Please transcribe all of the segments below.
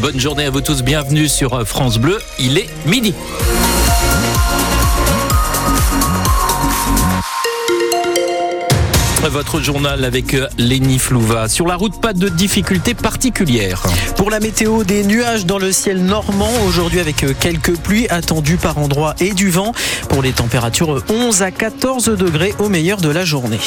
Bonne journée à vous tous, bienvenue sur France Bleu, il est midi. votre journal avec euh, Léni Flouva. Sur la route, pas de difficultés particulières. Pour la météo, des nuages dans le ciel normand aujourd'hui avec euh, quelques pluies attendues par endroits et du vent. Pour les températures 11 à 14 degrés au meilleur de la journée.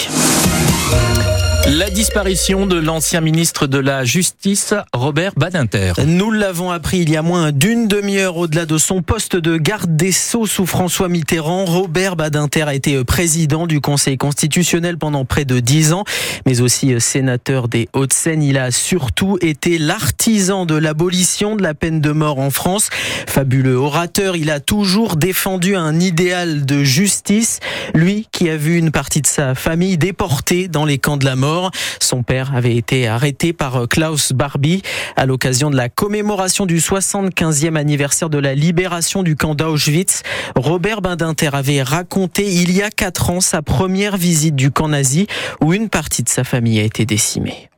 La disparition de l'ancien ministre de la Justice, Robert Badinter. Nous l'avons appris il y a moins d'une demi-heure au-delà de son poste de garde des Sceaux sous François Mitterrand. Robert Badinter a été président du Conseil constitutionnel pendant près de dix ans, mais aussi sénateur des Hauts-de-Seine. Il a surtout été l'artisan de l'abolition de la peine de mort en France. Fabuleux orateur, il a toujours défendu un idéal de justice. Lui qui a vu une partie de sa famille déportée dans les camps de la mort. Son père avait été arrêté par euh, Klaus Barbie à l'occasion de la commémoration du 75e anniversaire de la libération du camp d'Auschwitz. Robert Badinter avait raconté il y a quatre ans sa première visite du camp nazi où une partie de sa famille a été décimée.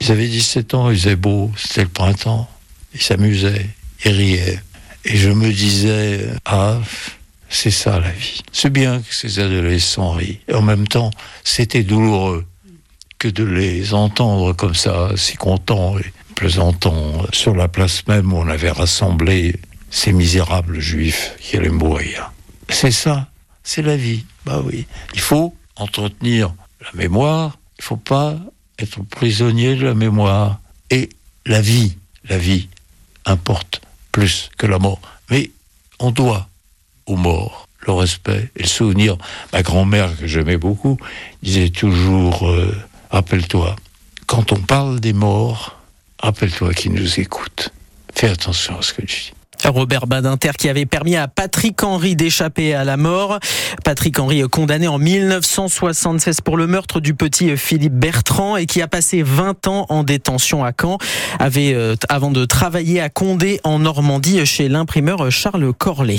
Ils avaient 17 ans, ils faisaient beau, c'était le printemps. Ils s'amusaient, ils riaient. Et je me disais, ah, c'est ça la vie. C'est bien que ces adolescents rient. Et en même temps, c'était douloureux de les entendre comme ça, si contents et plaisantants, sur la place même où on avait rassemblé ces misérables juifs qui allaient mourir. C'est ça, c'est la vie. Bah oui, il faut entretenir la mémoire, il faut pas être prisonnier de la mémoire. Et la vie, la vie importe plus que la mort. Mais on doit aux morts le respect et le souvenir. Ma grand-mère, que j'aimais beaucoup, disait toujours euh, Rappelle-toi, quand on parle des morts, rappelle-toi qu'ils nous écoutent. Fais attention à ce que tu dis. Robert Badinter qui avait permis à Patrick Henry d'échapper à la mort. Patrick Henry condamné en 1976 pour le meurtre du petit Philippe Bertrand et qui a passé 20 ans en détention à Caen, avait euh, avant de travailler à Condé en Normandie chez l'imprimeur Charles Corlet.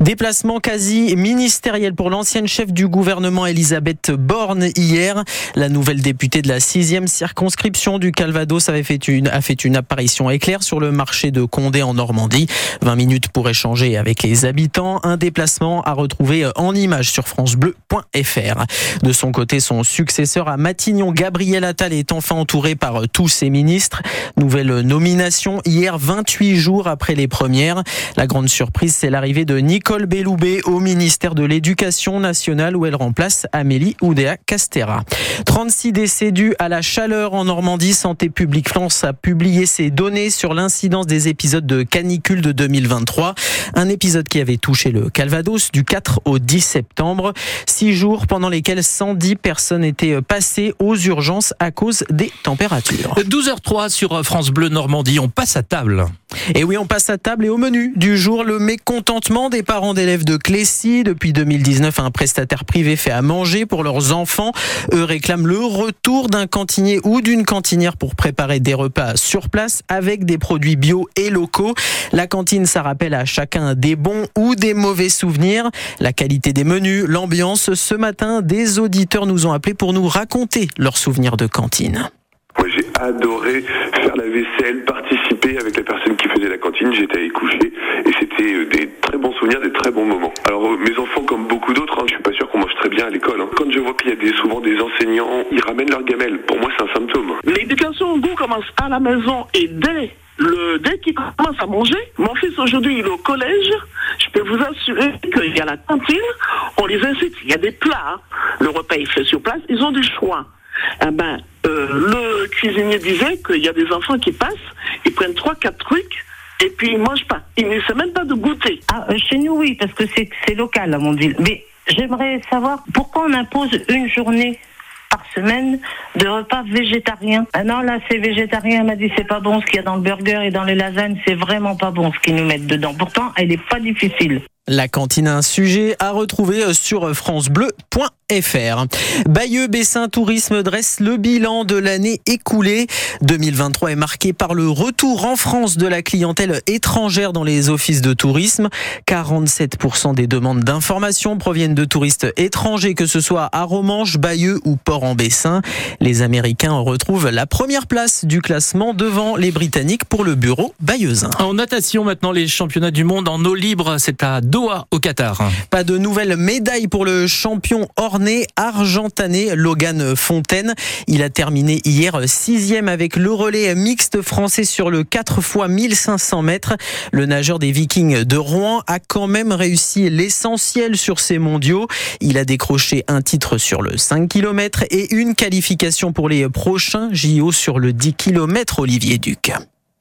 Déplacement quasi ministériel pour l'ancienne chef du gouvernement Elisabeth Borne hier. La nouvelle députée de la sixième circonscription du Calvados avait fait une, a fait une apparition éclair sur le marché de Condé en Normandie. 20 minutes pour échanger avec les habitants. Un déplacement à retrouver en image sur francebleu.fr. De son côté, son successeur à Matignon, Gabriel Attal, est enfin entouré par tous ses ministres. Nouvelle nomination hier, 28 jours après les premières. La grande surprise, c'est l'arrivée de Nicole Belloubet au ministère de l'Éducation nationale où elle remplace Amélie Oudéa Castera. 36 décès dus à la chaleur en Normandie. Santé publique France a publié ses données sur l'incidence des épisodes de canicule de 2023. Un épisode qui avait touché le Calvados du 4 au 10 septembre. Six jours pendant lesquels 110 personnes étaient passées aux urgences à cause des températures. 12h03 sur France Bleu Normandie. On passe à table. Et oui, on passe à table et au menu du jour, le mécontentement des parents d'élèves de Clécy. Depuis 2019, un prestataire privé fait à manger pour leurs enfants. Eux réclament le retour d'un cantinier ou d'une cantinière pour préparer des repas sur place avec des produits bio et locaux. La cantine, ça rappelle à chacun des bons ou des mauvais souvenirs. La qualité des menus, l'ambiance. Ce matin, des auditeurs nous ont appelés pour nous raconter leurs souvenirs de cantine. Moi, j'ai adoré faire la vaisselle, avec les personnes qui faisaient la cantine. J'étais allé coucher et c'était euh, des très bons souvenirs, des très bons moments. Alors, euh, mes enfants, comme beaucoup d'autres, hein, je suis pas sûr qu'on mange très bien à l'école. Hein. Quand je vois qu'il y a des, souvent des enseignants, ils ramènent leur gamelle. Pour moi, c'est un symptôme. L'éducation au goût commence à la maison et dès le, dès qu'il commence à manger, mon fils aujourd'hui il est au collège, je peux vous assurer qu'il y a la cantine, on les incite, il y a des plats, hein. le repas est fait sur place, ils ont du choix. Eh ben, euh, le cuisinier disait qu'il y a des enfants qui passent, ils prennent trois, quatre trucs, et puis ils mangent pas. Ils ne savent même pas de goûter. Ah, euh, chez nous, oui, parce que c'est local à mon ville. Mais j'aimerais savoir pourquoi on impose une journée par semaine de repas végétariens. Ah non, là, c'est végétarien. Elle m'a dit, c'est pas bon ce qu'il y a dans le burger et dans les lasagnes. C'est vraiment pas bon ce qu'ils nous mettent dedans. Pourtant, elle est pas difficile. La cantine, un sujet à retrouver sur francebleu.fr. Bayeux-Bessin Tourisme dresse le bilan de l'année écoulée. 2023 est marqué par le retour en France de la clientèle étrangère dans les offices de tourisme. 47% des demandes d'information proviennent de touristes étrangers, que ce soit à Romanche, Bayeux ou Port-en-Bessin. Les Américains retrouvent la première place du classement devant les Britanniques pour le bureau bayeuxin. En natation maintenant, les championnats du monde en eau libre, c'est à Doha au Qatar. Pas de nouvelles médailles pour le champion orné argentané Logan Fontaine. Il a terminé hier sixième avec le relais mixte français sur le 4 x 1500 mètres. Le nageur des Vikings de Rouen a quand même réussi l'essentiel sur ces mondiaux. Il a décroché un titre sur le 5 km et une qualification pour les prochains JO sur le 10 km Olivier Duc.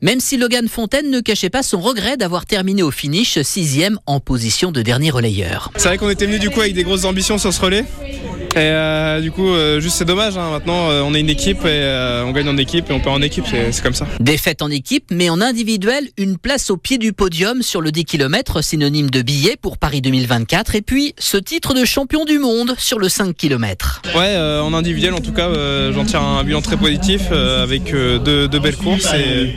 Même si Logan Fontaine ne cachait pas son regret d'avoir terminé au finish sixième en position de dernier relayeur. C'est vrai qu'on était venu du coup avec des grosses ambitions sur ce relais? Et euh, du coup, euh, juste c'est dommage. Hein. Maintenant, euh, on est une équipe et on gagne en équipe et on perd en équipe. C'est comme ça. Défaite en équipe, mais en individuel, une place au pied du podium sur le 10 km, synonyme de billet pour Paris 2024. Et puis, ce titre de champion du monde sur le 5 km. Ouais, en individuel, en tout cas, j'en tire un bilan très positif avec deux, belles courses. Et,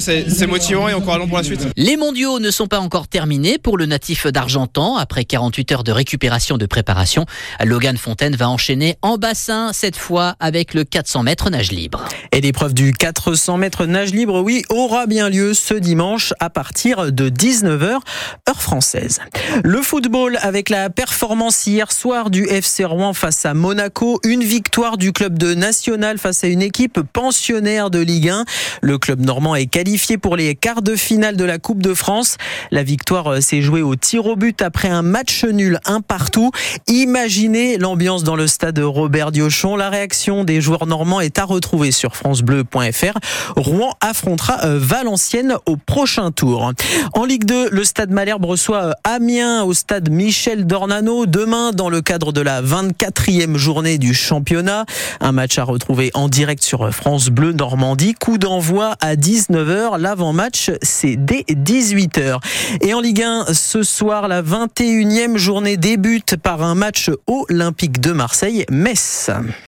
c'est motivant et encourageant pour la suite. Les mondiaux ne sont pas encore terminés pour le natif d'Argentan. Après 48 heures de récupération de préparation, Logan Fontaine va enchaîner en bassin, cette fois avec le 400 mètres nage libre. Et l'épreuve du 400 mètres nage libre, oui, aura bien lieu ce dimanche à partir de 19h, heure française. Le football avec la performance hier soir du FC Rouen face à Monaco, une victoire du club de National face à une équipe pensionnaire de Ligue 1. Le club normand est qualifié pour les quarts de finale de la Coupe de France. La victoire euh, s'est jouée au tir au but après un match nul un partout. L'ambiance dans le stade Robert Diochon. La réaction des joueurs normands est à retrouver sur francebleu.fr. Rouen affrontera euh, Valenciennes au prochain tour. En Ligue 2, le stade Malherbe reçoit euh, Amiens au stade Michel Dornano demain dans le cadre de la 24e journée du championnat. Un match à retrouver en direct sur France Bleu Normandie. Coup d'envoi à 19h. L'avant-match, c'est dès 18h. Et en Ligue 1, ce soir, la 21e journée débute par un match olympique de Marseille-Metz.